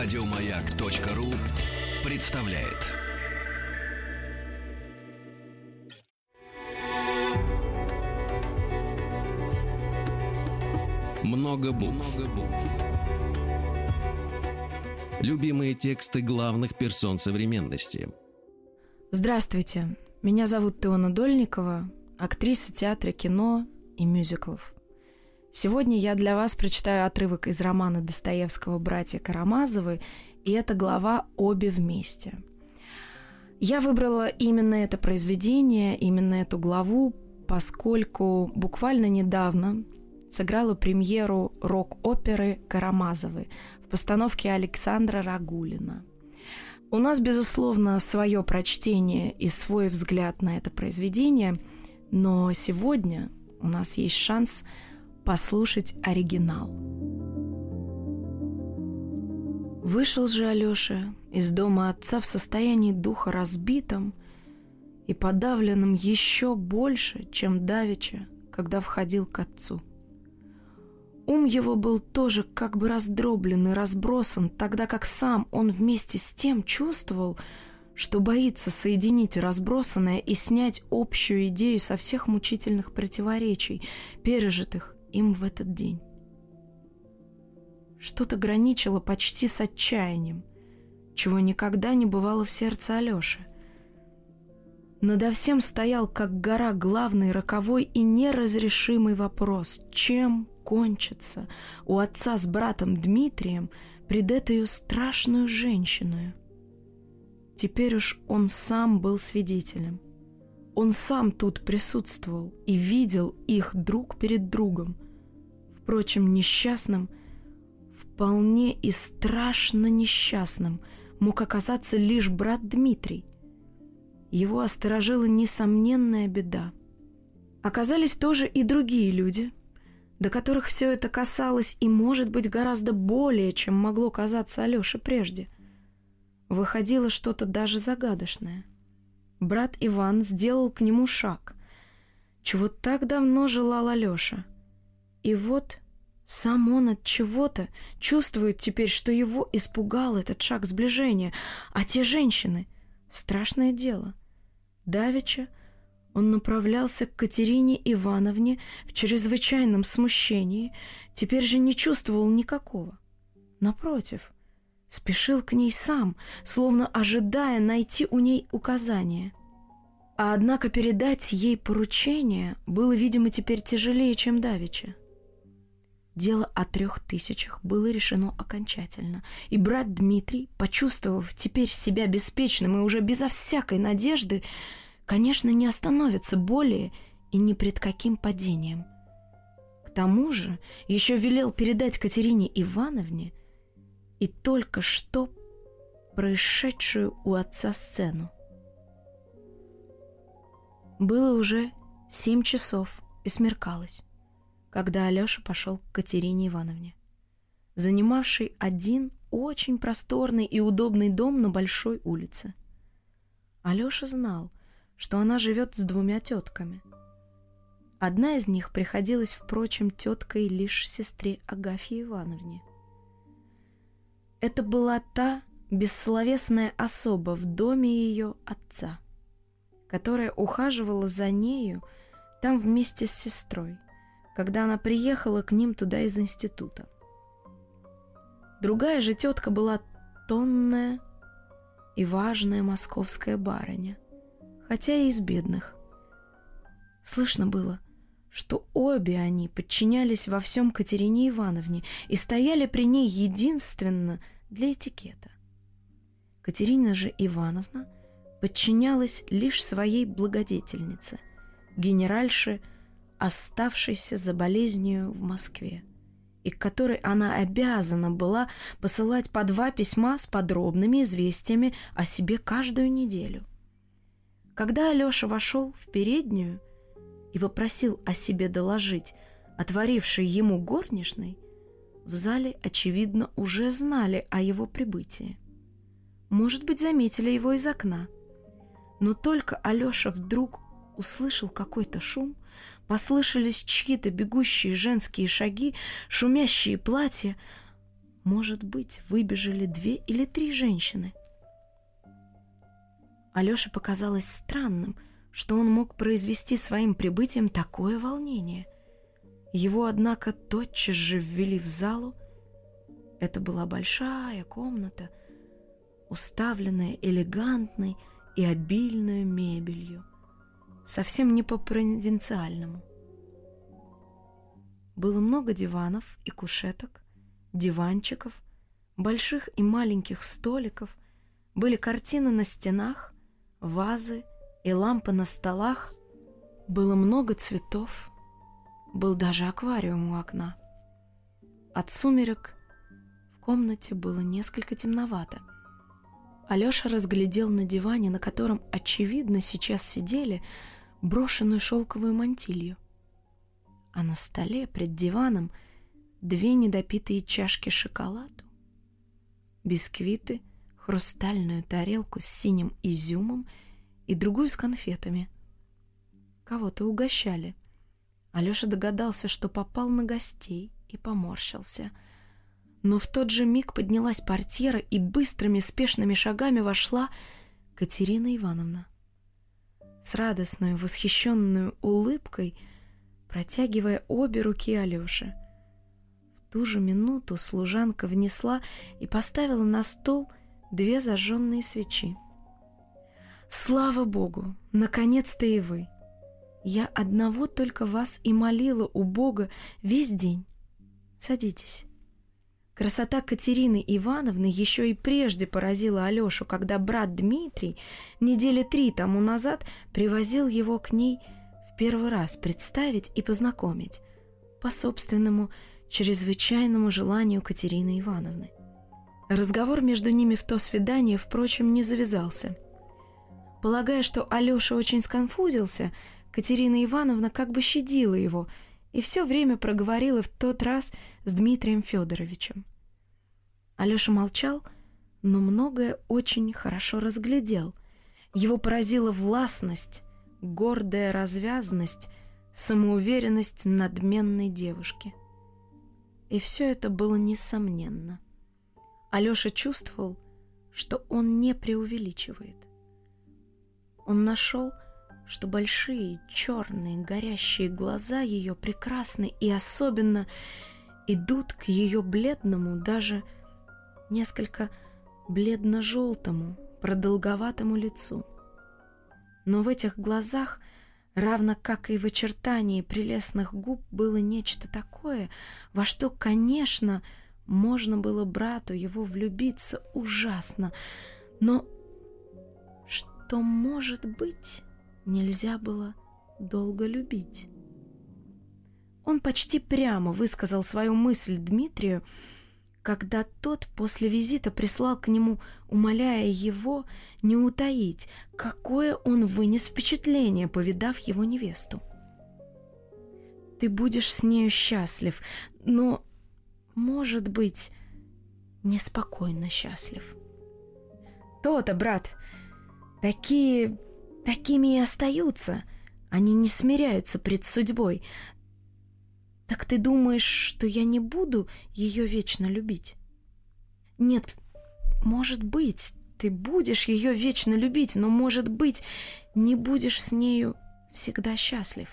Радиомаяк.ру представляет. Много букв. Любимые тексты главных персон современности. Здравствуйте, меня зовут Теона Дольникова, актриса театра, кино и мюзиклов. Сегодня я для вас прочитаю отрывок из романа Достоевского «Братья Карамазовы», и это глава «Обе вместе». Я выбрала именно это произведение, именно эту главу, поскольку буквально недавно сыграла премьеру рок-оперы «Карамазовы» в постановке Александра Рагулина. У нас, безусловно, свое прочтение и свой взгляд на это произведение, но сегодня у нас есть шанс – послушать оригинал. Вышел же Алёша из дома отца в состоянии духа разбитом и подавленном еще больше, чем Давича, когда входил к отцу. Ум его был тоже как бы раздроблен и разбросан, тогда как сам он вместе с тем чувствовал, что боится соединить разбросанное и снять общую идею со всех мучительных противоречий, пережитых им в этот день. Что-то граничило почти с отчаянием, чего никогда не бывало в сердце Алёши. Надо всем стоял, как гора, главный, роковой и неразрешимый вопрос, чем кончится у отца с братом Дмитрием пред этой страшную женщиной. Теперь уж он сам был свидетелем. Он сам тут присутствовал и видел их друг перед другом. Впрочем, несчастным, вполне и страшно несчастным мог оказаться лишь брат Дмитрий. Его осторожила несомненная беда. Оказались тоже и другие люди, до которых все это касалось и, может быть, гораздо более, чем могло казаться Алёше прежде. Выходило что-то даже загадочное — брат Иван сделал к нему шаг, чего так давно желал Алёша. И вот сам он от чего-то чувствует теперь, что его испугал этот шаг сближения, а те женщины — страшное дело. Давича он направлялся к Катерине Ивановне в чрезвычайном смущении, теперь же не чувствовал никакого. Напротив — Спешил к ней сам, словно ожидая найти у ней указания. А однако передать ей поручение было, видимо, теперь тяжелее, чем давеча. Дело о трех тысячах было решено окончательно, и брат Дмитрий, почувствовав теперь себя беспечным и уже безо всякой надежды, конечно, не остановится более и ни пред каким падением. К тому же еще велел передать Катерине Ивановне – и только что происшедшую у отца сцену. Было уже семь часов и смеркалось, когда Алёша пошел к Катерине Ивановне, занимавшей один очень просторный и удобный дом на большой улице. Алёша знал, что она живет с двумя тетками. Одна из них приходилась, впрочем, теткой лишь сестре Агафье Ивановне. Это была та бессловесная особа в доме ее отца, которая ухаживала за нею там вместе с сестрой, когда она приехала к ним туда из института. Другая же тетка была тонная и важная московская барыня, хотя и из бедных. Слышно было, что обе они подчинялись во всем Катерине Ивановне и стояли при ней единственно для этикета. Катерина же Ивановна подчинялась лишь своей благодетельнице, генеральше, оставшейся за болезнью в Москве, и к которой она обязана была посылать по два письма с подробными известиями о себе каждую неделю. Когда Алеша вошел в переднюю, и вопросил о себе доложить, отворивший ему горничной, в зале, очевидно, уже знали о его прибытии. Может быть, заметили его из окна. Но только Алёша вдруг услышал какой-то шум, послышались чьи-то бегущие женские шаги, шумящие платья. может быть, выбежали две или три женщины. Алёше показалось странным, что он мог произвести своим прибытием такое волнение. Его, однако, тотчас же ввели в залу. Это была большая комната, уставленная элегантной и обильной мебелью, совсем не по-провинциальному. Было много диванов и кушеток, диванчиков, больших и маленьких столиков, были картины на стенах, вазы и лампы на столах, было много цветов, был даже аквариум у окна. От сумерек в комнате было несколько темновато. Алёша разглядел на диване, на котором, очевидно, сейчас сидели, брошенную шелковую мантилью. А на столе пред диваном две недопитые чашки шоколаду, бисквиты, хрустальную тарелку с синим изюмом и другую с конфетами. Кого-то угощали. Алёша догадался, что попал на гостей и поморщился. Но в тот же миг поднялась портьера и быстрыми спешными шагами вошла Катерина Ивановна. С радостной, восхищенной улыбкой, протягивая обе руки Алёше. В ту же минуту служанка внесла и поставила на стол две зажженные свечи. «Слава Богу! Наконец-то и вы! Я одного только вас и молила у Бога весь день. Садитесь». Красота Катерины Ивановны еще и прежде поразила Алешу, когда брат Дмитрий недели три тому назад привозил его к ней в первый раз представить и познакомить по собственному чрезвычайному желанию Катерины Ивановны. Разговор между ними в то свидание, впрочем, не завязался. Полагая, что Алёша очень сконфузился, Катерина Ивановна как бы щадила его и все время проговорила в тот раз с Дмитрием Федоровичем. Алёша молчал, но многое очень хорошо разглядел. Его поразила властность, гордая развязность, самоуверенность надменной девушки. И все это было несомненно. Алёша чувствовал, что он не преувеличивает. Он нашел, что большие, черные, горящие глаза ее прекрасны и особенно идут к ее бледному, даже несколько бледно-желтому, продолговатому лицу. Но в этих глазах, равно как и в очертании прелестных губ, было нечто такое, во что, конечно, можно было брату его влюбиться ужасно, но что, может быть, нельзя было долго любить. Он почти прямо высказал свою мысль Дмитрию, когда тот после визита прислал к нему, умоляя его не утаить, какое он вынес впечатление, повидав его невесту. «Ты будешь с нею счастлив, но может быть, неспокойно счастлив. То-то, брат, такие, такими и остаются. Они не смиряются пред судьбой. Так ты думаешь, что я не буду ее вечно любить? Нет, может быть, ты будешь ее вечно любить, но, может быть, не будешь с нею всегда счастлив.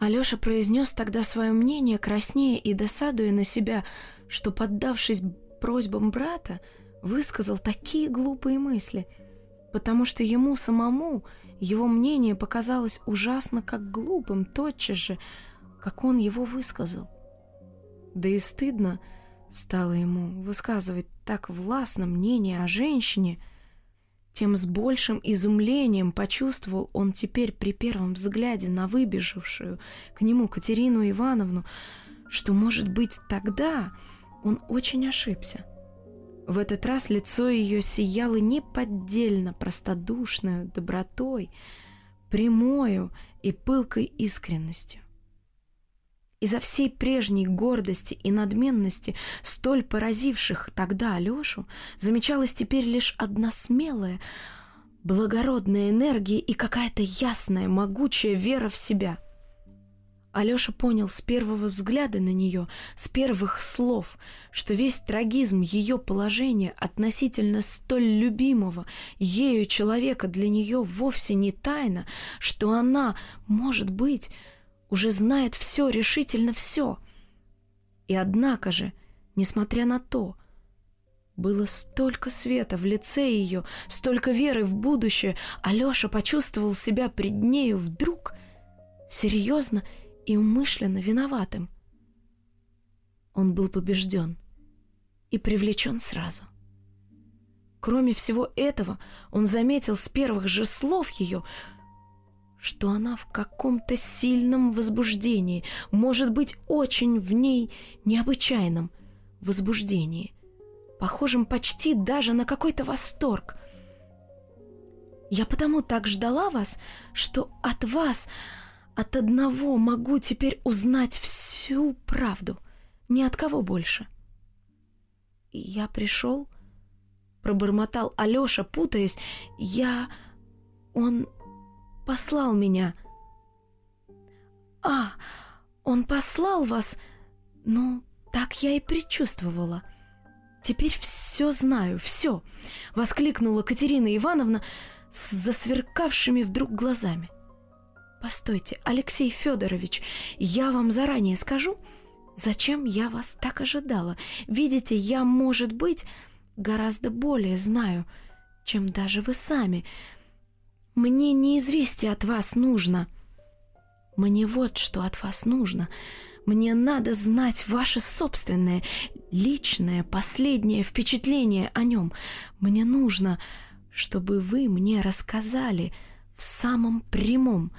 Алёша произнес тогда свое мнение, краснея и досадуя на себя, что, поддавшись просьбам брата, высказал такие глупые мысли, потому что ему самому его мнение показалось ужасно как глупым тотчас же, как он его высказал. Да и стыдно стало ему высказывать так властно мнение о женщине — тем с большим изумлением почувствовал он теперь при первом взгляде на выбежавшую к нему Катерину Ивановну, что, может быть, тогда он очень ошибся. В этот раз лицо ее сияло неподдельно простодушной добротой, прямою и пылкой искренностью. Из-за всей прежней гордости и надменности, столь поразивших тогда Алешу, замечалась теперь лишь одна смелая, благородная энергия и какая-то ясная, могучая вера в себя. Алёша понял с первого взгляда на нее, с первых слов, что весь трагизм ее положения относительно столь любимого ею человека для нее вовсе не тайна, что она, может быть, уже знает все, решительно все. И однако же, несмотря на то, было столько света в лице ее, столько веры в будущее, Алёша почувствовал себя пред нею вдруг серьезно и умышленно виноватым. Он был побежден и привлечен сразу. Кроме всего этого, он заметил с первых же слов ее, что она в каком-то сильном возбуждении, может быть, очень в ней необычайном возбуждении, похожем почти даже на какой-то восторг. Я потому так ждала вас, что от вас от одного могу теперь узнать всю правду, ни от кого больше. Я пришел, пробормотал Алёша, путаясь. Я... Он послал меня. А, он послал вас? Ну, так я и предчувствовала. Теперь все знаю, все, воскликнула Катерина Ивановна с засверкавшими вдруг глазами. — Постойте, Алексей Федорович, я вам заранее скажу, зачем я вас так ожидала. Видите, я, может быть, гораздо более знаю, чем даже вы сами. Мне не известие от вас нужно. Мне вот что от вас нужно. Мне надо знать ваше собственное, личное, последнее впечатление о нем. Мне нужно, чтобы вы мне рассказали в самом прямом,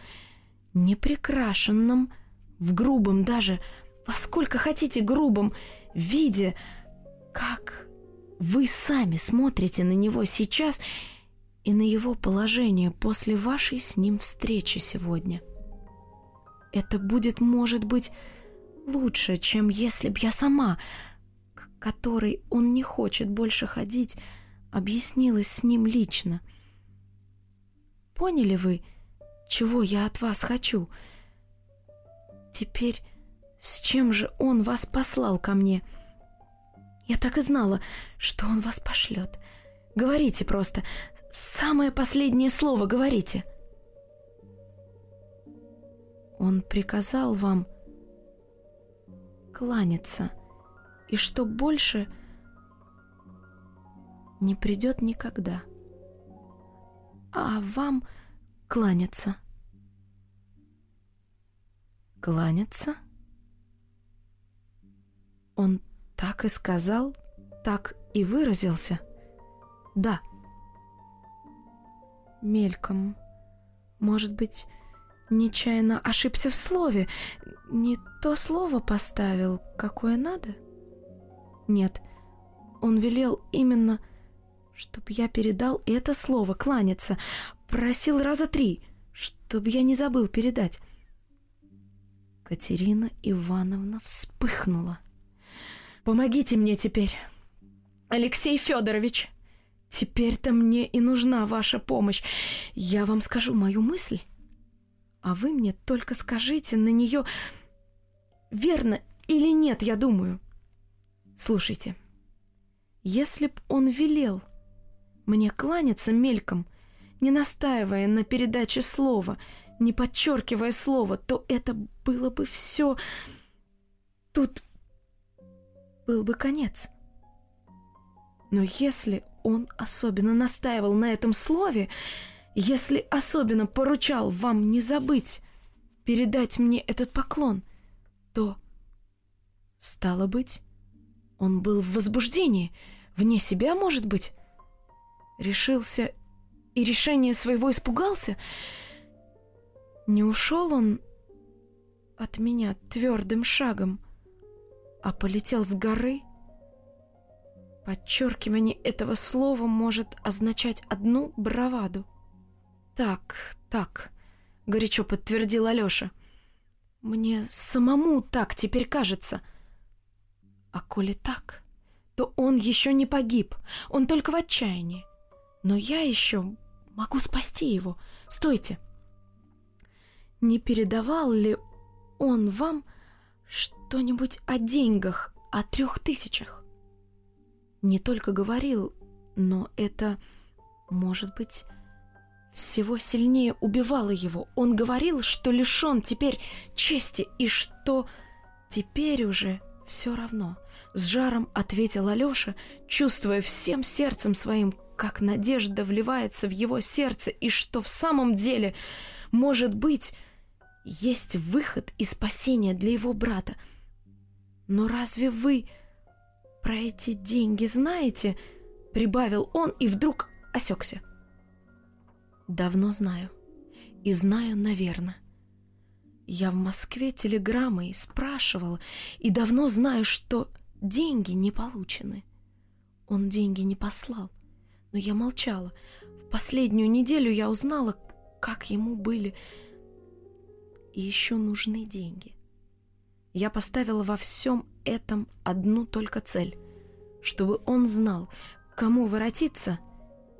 неприкрашенном, в грубом даже, во сколько хотите грубом, виде, как вы сами смотрите на него сейчас и на его положение после вашей с ним встречи сегодня. Это будет, может быть, лучше, чем если б я сама, к которой он не хочет больше ходить, объяснилась с ним лично. Поняли вы, чего я от вас хочу. Теперь с чем же он вас послал ко мне? Я так и знала, что он вас пошлет. Говорите просто, самое последнее слово говорите. Он приказал вам кланяться, и что больше не придет никогда. А вам кланяться. Кланяться? Он так и сказал, так и выразился. Да. Мельком. Может быть, нечаянно ошибся в слове, не то слово поставил, какое надо? Нет, он велел именно, чтоб я передал это слово, кланяться, Просил раза три, чтобы я не забыл передать. Катерина Ивановна вспыхнула. «Помогите мне теперь, Алексей Федорович!» Теперь-то мне и нужна ваша помощь. Я вам скажу мою мысль, а вы мне только скажите на нее, верно или нет, я думаю. Слушайте, если б он велел мне кланяться мельком, не настаивая на передаче слова, не подчеркивая слова, то это было бы все... Тут был бы конец. Но если он особенно настаивал на этом слове, если особенно поручал вам не забыть передать мне этот поклон, то, стало быть, он был в возбуждении, вне себя, может быть, решился и решения своего испугался? Не ушел он от меня твердым шагом, а полетел с горы? Подчеркивание этого слова может означать одну браваду. «Так, так», — горячо подтвердил Алёша. «Мне самому так теперь кажется». «А коли так, то он еще не погиб, он только в отчаянии. Но я еще Могу спасти его. Стойте. Не передавал ли он вам что-нибудь о деньгах, о трех тысячах? Не только говорил, но это, может быть, всего сильнее убивало его. Он говорил, что лишен теперь чести и что теперь уже все равно. С жаром ответил Алёша, чувствуя всем сердцем своим, как надежда вливается в его сердце и что в самом деле, может быть, есть выход и спасение для его брата. Но разве вы про эти деньги знаете? Прибавил он и вдруг осекся. Давно знаю. И знаю, наверное. Я в Москве телеграммой спрашивала и давно знаю, что деньги не получены. Он деньги не послал, но я молчала. В последнюю неделю я узнала, как ему были и еще нужны деньги. Я поставила во всем этом одну только цель, чтобы он знал, кому воротиться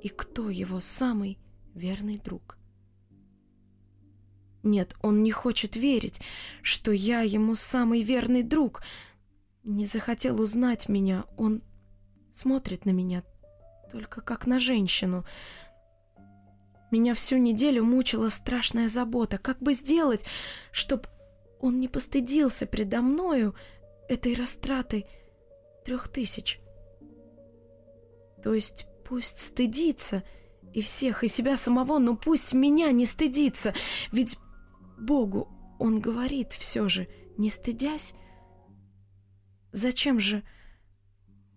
и кто его самый верный друг. Нет, он не хочет верить, что я ему самый верный друг. Не захотел узнать меня, он смотрит на меня только как на женщину. Меня всю неделю мучила страшная забота. Как бы сделать, чтоб он не постыдился предо мною этой растратой трех тысяч? То есть пусть стыдится и всех, и себя самого, но пусть меня не стыдится, ведь Богу он говорит все же, не стыдясь. Зачем же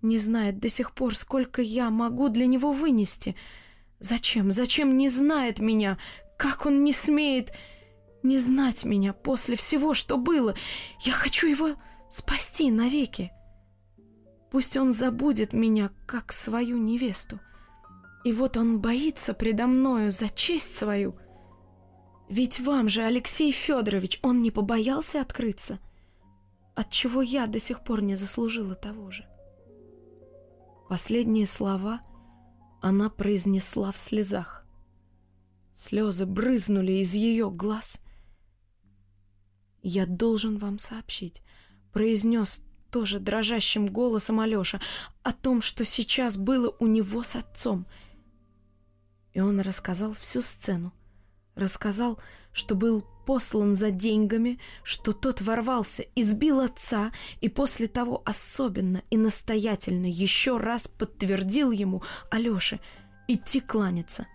не знает до сих пор, сколько я могу для него вынести? Зачем, зачем не знает меня? Как он не смеет не знать меня после всего, что было? Я хочу его спасти навеки. Пусть он забудет меня, как свою невесту. И вот он боится предо мною за честь свою. Ведь вам же, Алексей Федорович, он не побоялся открыться. Отчего я до сих пор не заслужила того же. Последние слова она произнесла в слезах. Слезы брызнули из ее глаз. «Я должен вам сообщить», — произнес тоже дрожащим голосом Алёша, о том, что сейчас было у него с отцом. И он рассказал всю сцену. Рассказал, что был послан за деньгами, что тот ворвался, избил отца и после того особенно и настоятельно еще раз подтвердил ему, Алёше, идти кланяться.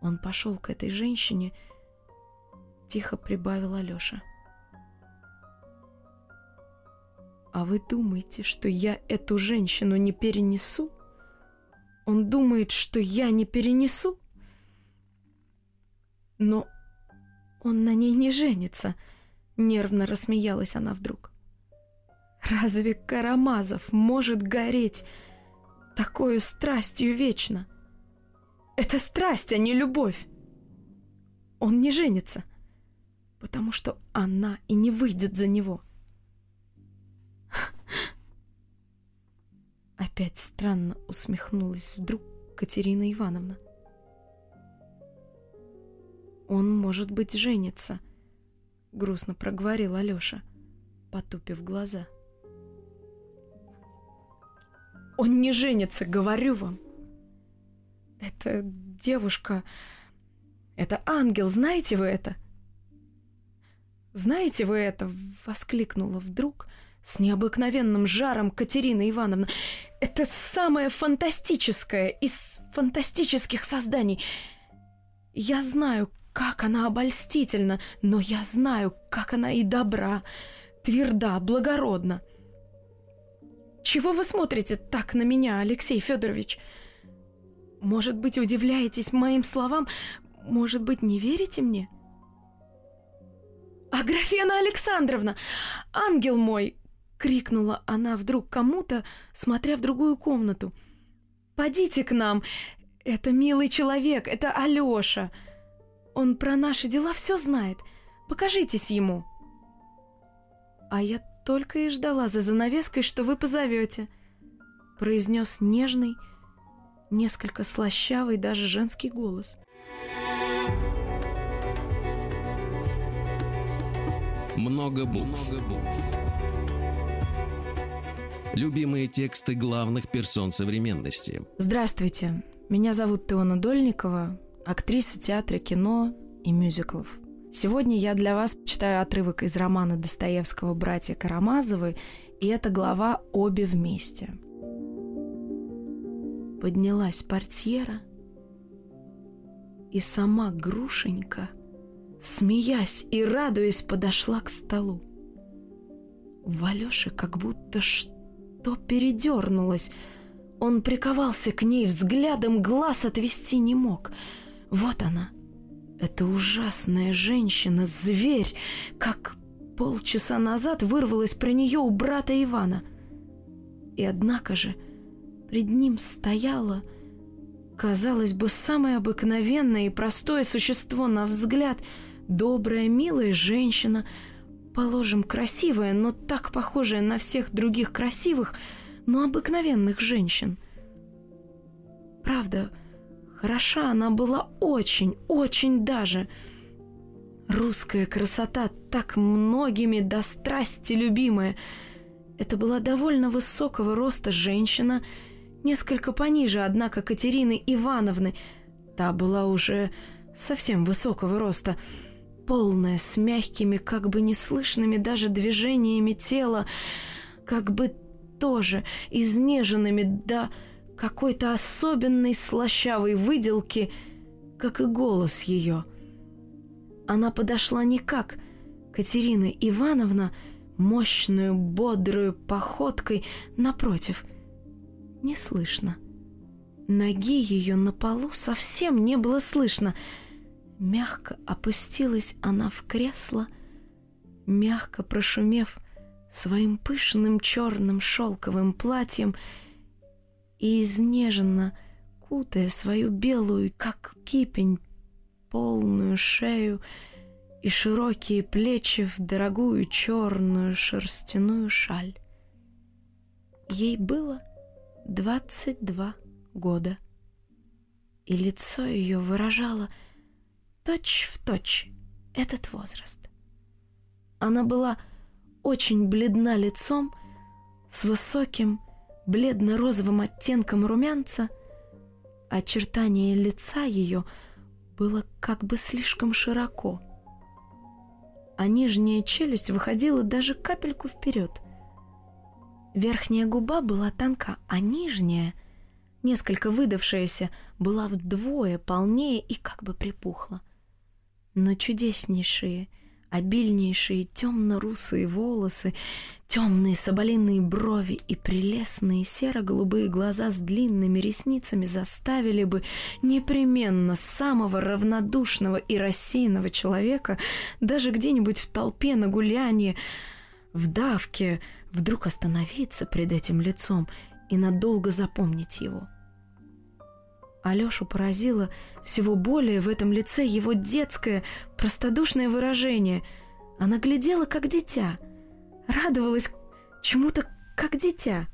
Он пошел к этой женщине, тихо прибавил Алёша. А вы думаете, что я эту женщину не перенесу? Он думает, что я не перенесу? Но он на ней не женится, нервно рассмеялась она вдруг. Разве Карамазов может гореть такой страстью вечно? Это страсть, а не любовь. Он не женится, потому что она и не выйдет за него. — Опять странно усмехнулась вдруг Катерина Ивановна. «Он, может быть, женится», — грустно проговорил Алёша, потупив глаза. «Он не женится, говорю вам. Это девушка... Это ангел, знаете вы это?» «Знаете вы это?» — воскликнула вдруг с необыкновенным жаром Катерина Ивановна. Это самое фантастическое из фантастических созданий. Я знаю, как она обольстительна, но я знаю, как она и добра, тверда, благородна. Чего вы смотрите так на меня, Алексей Федорович? Может быть, удивляетесь моим словам, может быть, не верите мне? Аграфена Александровна, ангел мой, крикнула она вдруг кому-то, смотря в другую комнату. «Подите к нам! Это милый человек, это Алёша! Он про наши дела все знает. Покажитесь ему!» «А я только и ждала за занавеской, что вы позовете», — произнес нежный, несколько слащавый даже женский голос — Много букв. Много букв. Любимые тексты главных персон современности. Здравствуйте, меня зовут Теона Дольникова, актриса театра, кино и мюзиклов. Сегодня я для вас читаю отрывок из романа Достоевского «Братья Карамазовы», и это глава «Обе вместе». Поднялась портьера, и сама Грушенька, смеясь и радуясь, подошла к столу. В Алёше как будто что то передернулось. Он приковался к ней взглядом, глаз отвести не мог. Вот она, эта ужасная женщина, зверь, как полчаса назад вырвалась про нее у брата Ивана. И однако же пред ним стояла, казалось бы, самое обыкновенное и простое существо на взгляд, добрая, милая женщина — Положим, красивая, но так похожая на всех других красивых, но обыкновенных женщин. Правда, хороша она была очень, очень даже. Русская красота, так многими до страсти любимая. Это была довольно высокого роста женщина, несколько пониже, однако, Катерины Ивановны. Та была уже совсем высокого роста — полная, с мягкими, как бы неслышными даже движениями тела, как бы тоже изнеженными до какой-то особенной слащавой выделки, как и голос ее. Она подошла не как Катерина Ивановна, мощную, бодрую походкой, напротив, не слышно. Ноги ее на полу совсем не было слышно — Мягко опустилась она в кресло, мягко прошумев своим пышным черным шелковым платьем и изнеженно кутая свою белую, как кипень, полную шею и широкие плечи в дорогую черную шерстяную шаль. Ей было двадцать два года, и лицо ее выражало — точь в точь этот возраст. Она была очень бледна лицом, с высоким бледно-розовым оттенком румянца, очертание лица ее было как бы слишком широко, а нижняя челюсть выходила даже капельку вперед. Верхняя губа была тонка, а нижняя, несколько выдавшаяся, была вдвое полнее и как бы припухла но чудеснейшие, обильнейшие темно-русые волосы, темные соболиные брови и прелестные серо-голубые глаза с длинными ресницами заставили бы непременно самого равнодушного и рассеянного человека даже где-нибудь в толпе на гулянии, в давке, вдруг остановиться пред этим лицом и надолго запомнить его. — Алёшу поразило всего более в этом лице его детское, простодушное выражение. Она глядела, как дитя, радовалась чему-то, как дитя.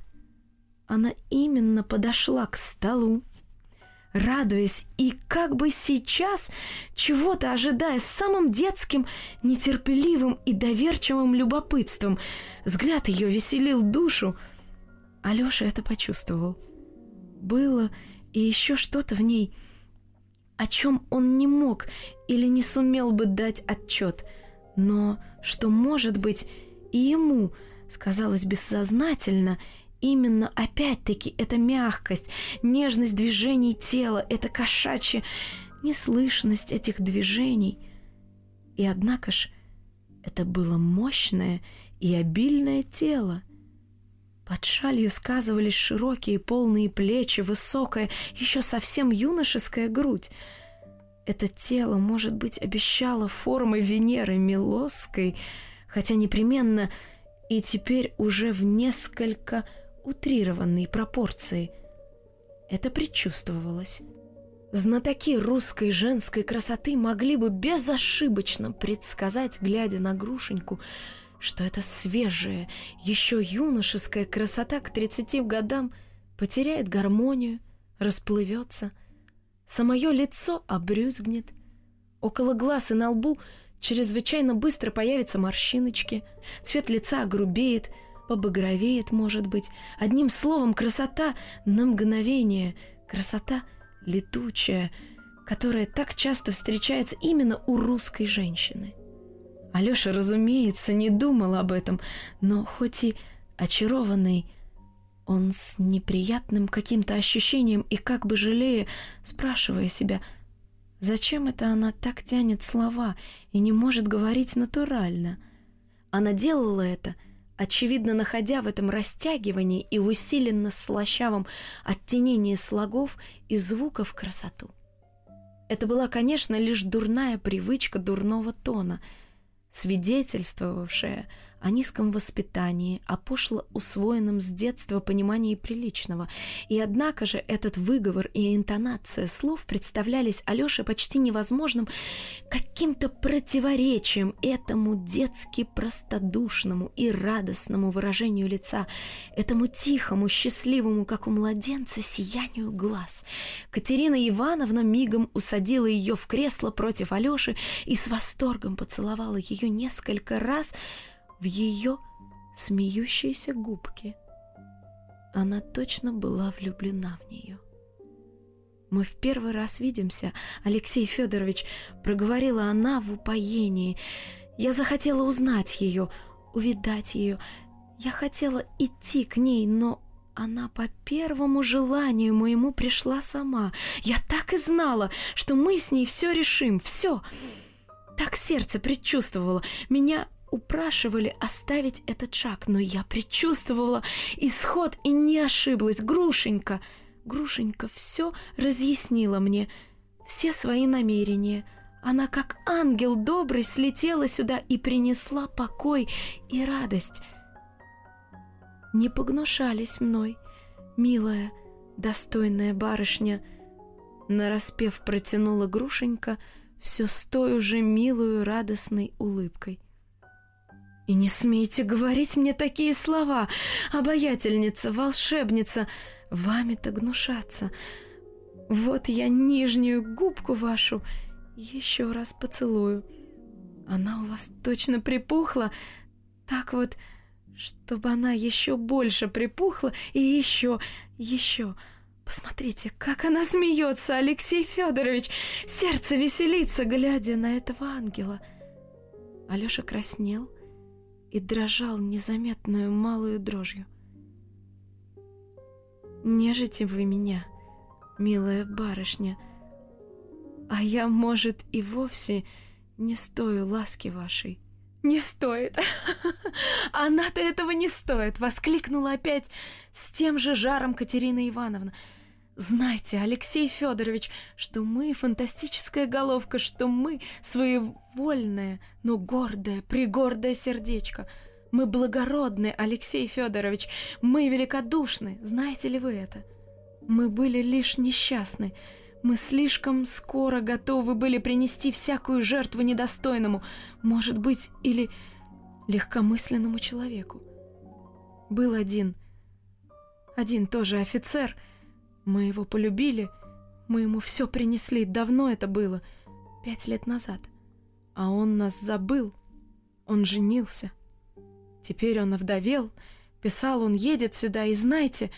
Она именно подошла к столу, радуясь и как бы сейчас чего-то ожидая с самым детским, нетерпеливым и доверчивым любопытством. Взгляд ее веселил душу. Алёша это почувствовал. Было и еще что-то в ней, о чем он не мог или не сумел бы дать отчет, но что, может быть, и ему сказалось бессознательно, именно опять-таки эта мягкость, нежность движений тела, эта кошачья неслышность этих движений. И однако ж, это было мощное и обильное тело, под шалью сказывались широкие полные плечи, высокая, еще совсем юношеская грудь. Это тело, может быть, обещало формы Венеры Милосской, хотя непременно и теперь уже в несколько утрированной пропорции. Это предчувствовалось. Знатоки русской женской красоты могли бы безошибочно предсказать, глядя на Грушеньку, что эта свежая, еще юношеская красота к 30 годам потеряет гармонию, расплывется, самое лицо обрюзгнет, около глаз и на лбу чрезвычайно быстро появятся морщиночки, цвет лица огрубеет, побагровеет, может быть. Одним словом, красота на мгновение, красота летучая, которая так часто встречается именно у русской женщины. Алёша, разумеется, не думал об этом, но хоть и очарованный, он с неприятным каким-то ощущением и как бы жалея, спрашивая себя, зачем это она так тянет слова и не может говорить натурально. Она делала это, очевидно, находя в этом растягивании и усиленно слащавом оттенении слогов и звуков красоту. Это была, конечно, лишь дурная привычка дурного тона, свидетельствовавшая о низком воспитании, о пошло усвоенном с детства понимании приличного. И однако же этот выговор и интонация слов представлялись Алёше почти невозможным каким-то противоречием этому детски простодушному и радостному выражению лица, этому тихому, счастливому, как у младенца, сиянию глаз. Катерина Ивановна мигом усадила ее в кресло против Алёши и с восторгом поцеловала ее несколько раз, в ее смеющиеся губки. Она точно была влюблена в нее. «Мы в первый раз видимся, Алексей Федорович», — проговорила она в упоении. «Я захотела узнать ее, увидать ее. Я хотела идти к ней, но она по первому желанию моему пришла сама. Я так и знала, что мы с ней все решим, все. Так сердце предчувствовало. Меня упрашивали оставить этот шаг, но я предчувствовала исход и не ошиблась. Грушенька, Грушенька все разъяснила мне, все свои намерения. Она, как ангел добрый, слетела сюда и принесла покой и радость. Не погнушались мной, милая, достойная барышня. Нараспев протянула Грушенька все с той уже милую радостной улыбкой. И не смейте говорить мне такие слова, обаятельница, волшебница, вами-то гнушаться. Вот я нижнюю губку вашу еще раз поцелую. Она у вас точно припухла, так вот, чтобы она еще больше припухла и еще, еще. Посмотрите, как она смеется, Алексей Федорович. Сердце веселится, глядя на этого ангела. Алёша краснел, и дрожал незаметную малую дрожью. «Нежите вы меня, милая барышня, а я, может, и вовсе не стою ласки вашей». «Не стоит! Она-то этого не стоит!» — воскликнула опять с тем же жаром Катерина Ивановна — Знайте, Алексей Федорович, что мы фантастическая головка, что мы своевольное, но гордое, пригордое сердечко. Мы благородны, Алексей Федорович, мы великодушны, знаете ли вы это? Мы были лишь несчастны. Мы слишком скоро готовы были принести всякую жертву недостойному, может быть, или легкомысленному человеку. Был один, один тоже офицер — мы его полюбили, мы ему все принесли, давно это было, пять лет назад. А он нас забыл, он женился. Теперь он овдовел, писал, он едет сюда, и знайте,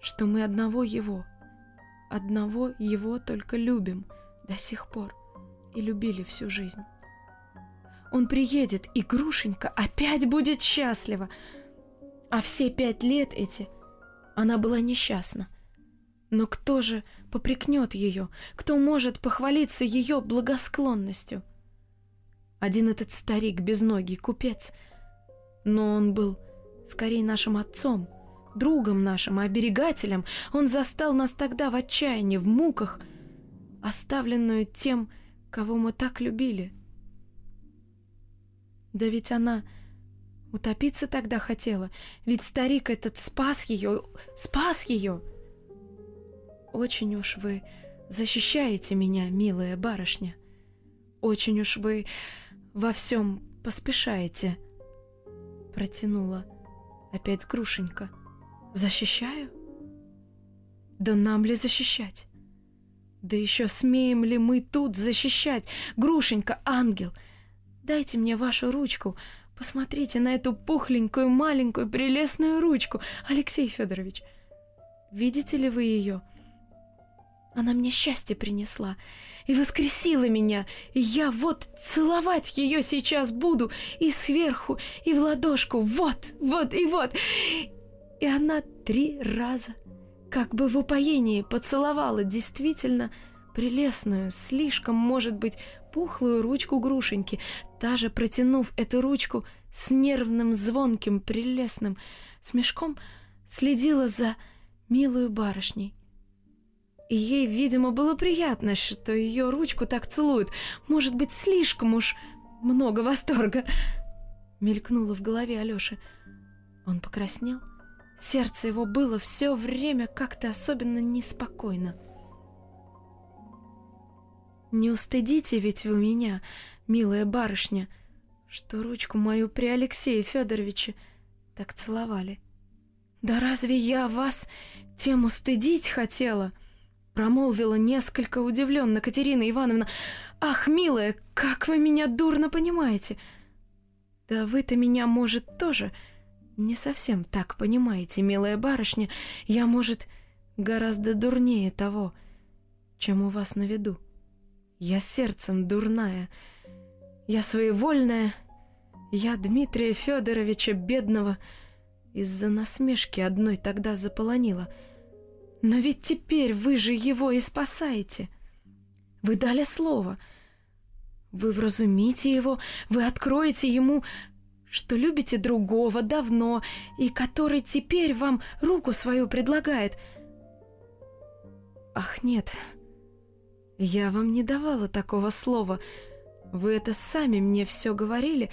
что мы одного его, одного его только любим до сих пор и любили всю жизнь. Он приедет, и Грушенька опять будет счастлива. А все пять лет эти она была несчастна. Но кто же попрекнет ее? Кто может похвалиться ее благосклонностью? Один этот старик безногий, купец. Но он был скорее нашим отцом, другом нашим, оберегателем. Он застал нас тогда в отчаянии, в муках, оставленную тем, кого мы так любили. Да ведь она утопиться тогда хотела, ведь старик этот спас ее, спас ее. Очень уж вы защищаете меня, милая барышня. Очень уж вы во всем поспешаете. Протянула опять Грушенька. Защищаю? Да нам ли защищать? Да еще смеем ли мы тут защищать? Грушенька, ангел, Дайте мне вашу ручку. Посмотрите на эту пухленькую, маленькую, прелестную ручку, Алексей Федорович. Видите ли вы ее? Она мне счастье принесла и воскресила меня, и я вот целовать ее сейчас буду и сверху, и в ладошку, вот, вот и вот. И она три раза, как бы в упоении, поцеловала действительно прелестную, слишком, может быть, пухлую ручку грушеньки, та же протянув эту ручку с нервным, звонким, прелестным смешком, следила за милую барышней. И ей, видимо, было приятно, что ее ручку так целуют. Может быть, слишком уж много восторга. Мелькнуло в голове Алёши. Он покраснел. Сердце его было все время как-то особенно неспокойно. Не устыдите ведь вы меня, милая барышня, что ручку мою при Алексее Федоровиче так целовали. Да разве я вас тем устыдить хотела? Промолвила несколько удивленно Катерина Ивановна. Ах, милая, как вы меня дурно понимаете. Да вы-то меня, может, тоже не совсем так понимаете, милая барышня. Я, может, гораздо дурнее того, чем у вас на виду. Я сердцем дурная. Я своевольная. Я Дмитрия Федоровича бедного из-за насмешки одной тогда заполонила. Но ведь теперь вы же его и спасаете. Вы дали слово. Вы вразумите его, вы откроете ему, что любите другого давно и который теперь вам руку свою предлагает. Ах, нет, — я вам не давала такого слова. Вы это сами мне все говорили,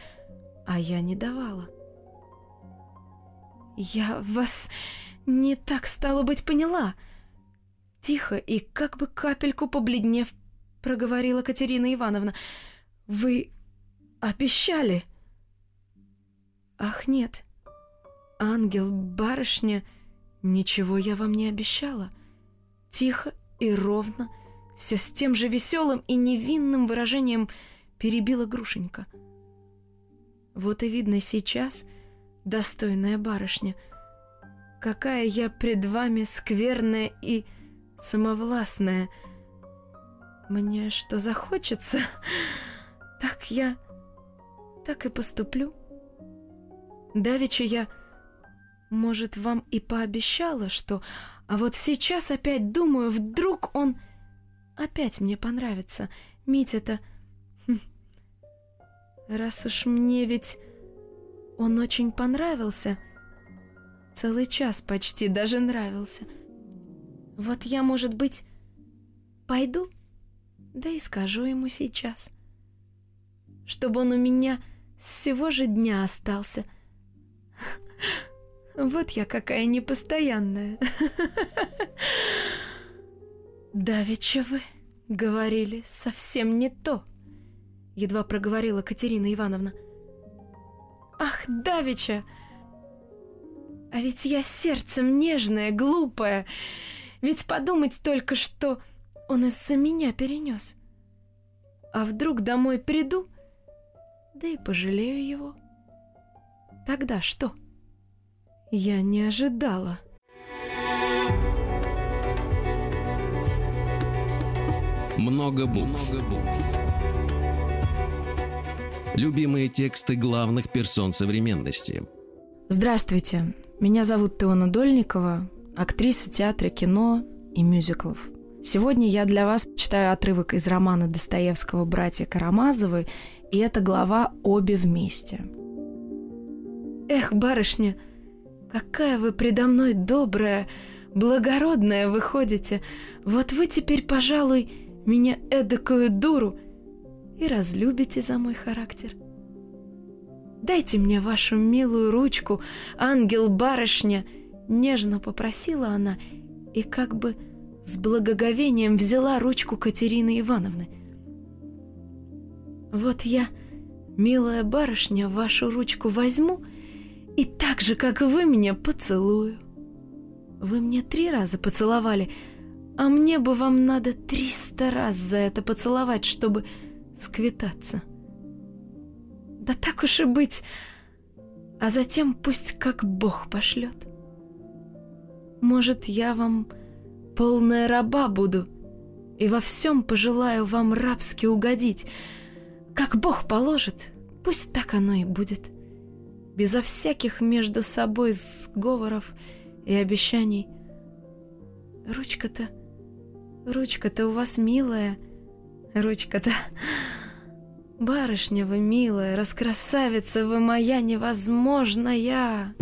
а я не давала. Я вас не так, стало быть, поняла. Тихо и как бы капельку побледнев, проговорила Катерина Ивановна. Вы обещали? Ах, нет. Ангел, барышня, ничего я вам не обещала. Тихо и ровно — все с тем же веселым и невинным выражением перебила Грушенька. Вот и видно сейчас, достойная барышня, какая я пред вами скверная и самовластная. Мне что захочется, так я так и поступлю. Давеча я, может, вам и пообещала, что... А вот сейчас опять думаю, вдруг он опять мне понравится. Митя-то... Раз уж мне ведь он очень понравился, целый час почти даже нравился. Вот я, может быть, пойду, да и скажу ему сейчас, чтобы он у меня с всего же дня остался. Вот я какая непостоянная. «Давеча вы говорили совсем не то», — едва проговорила Катерина Ивановна. «Ах, Давича! А ведь я сердцем нежная, глупая. Ведь подумать только, что он из-за меня перенес. А вдруг домой приду, да и пожалею его. Тогда что? Я не ожидала». Много букв. Много букв. Любимые тексты главных персон современности. Здравствуйте, меня зовут Теона Дольникова, актриса театра, кино и мюзиклов. Сегодня я для вас читаю отрывок из романа Достоевского «Братья Карамазовы», и это глава «Обе вместе». Эх, барышня, какая вы предо мной добрая, благородная выходите. Вот вы теперь, пожалуй, меня эдакую дуру и разлюбите за мой характер. Дайте мне вашу милую ручку, ангел-барышня, нежно попросила она и как бы с благоговением взяла ручку Катерины Ивановны. Вот я, милая барышня, вашу ручку возьму и так же, как вы меня, поцелую. Вы мне три раза поцеловали, а мне бы вам надо триста раз за это поцеловать, чтобы сквитаться. Да так уж и быть. А затем пусть как Бог пошлет. Может, я вам полная раба буду и во всем пожелаю вам рабски угодить. Как Бог положит, пусть так оно и будет. Безо всяких между собой сговоров и обещаний. Ручка-то, ручка-то у вас милая, ручка-то... Барышня вы милая, раскрасавица вы моя невозможная.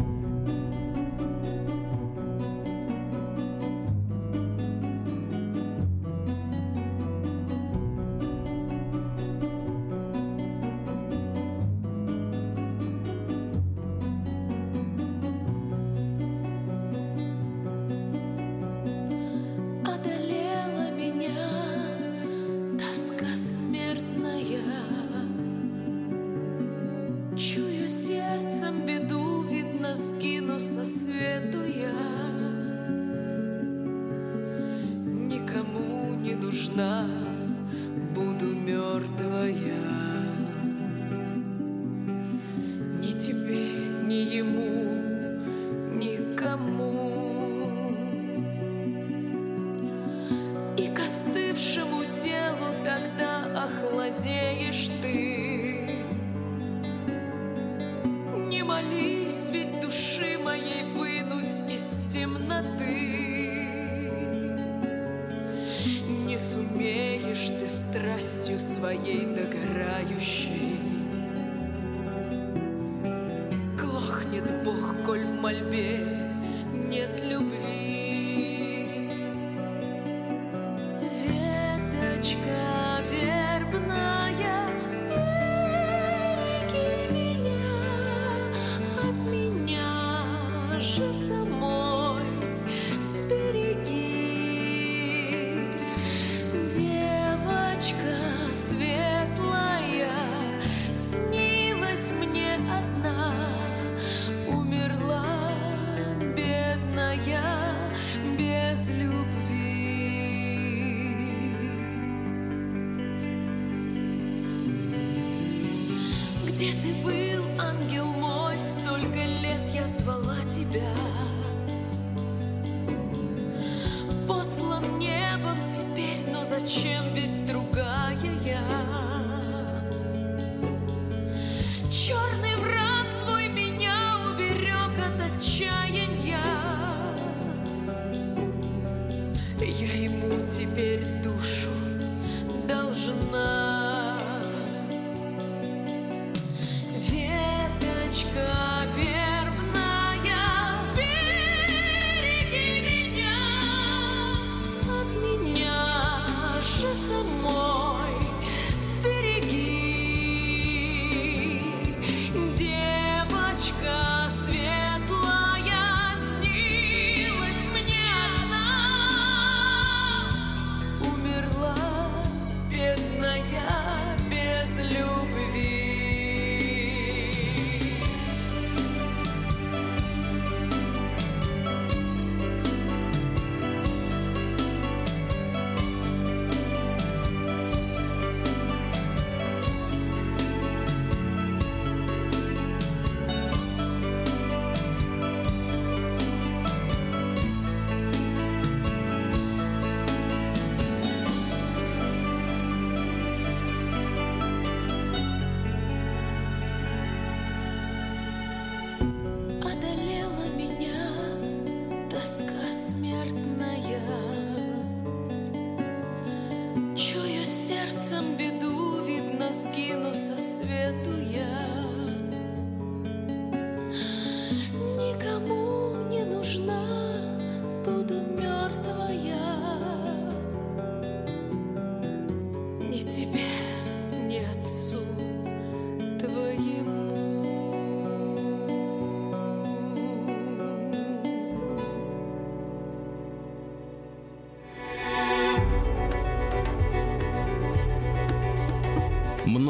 Где ты был, ангел мой, столько лет я звала тебя. Послан небом теперь, но зачем ведь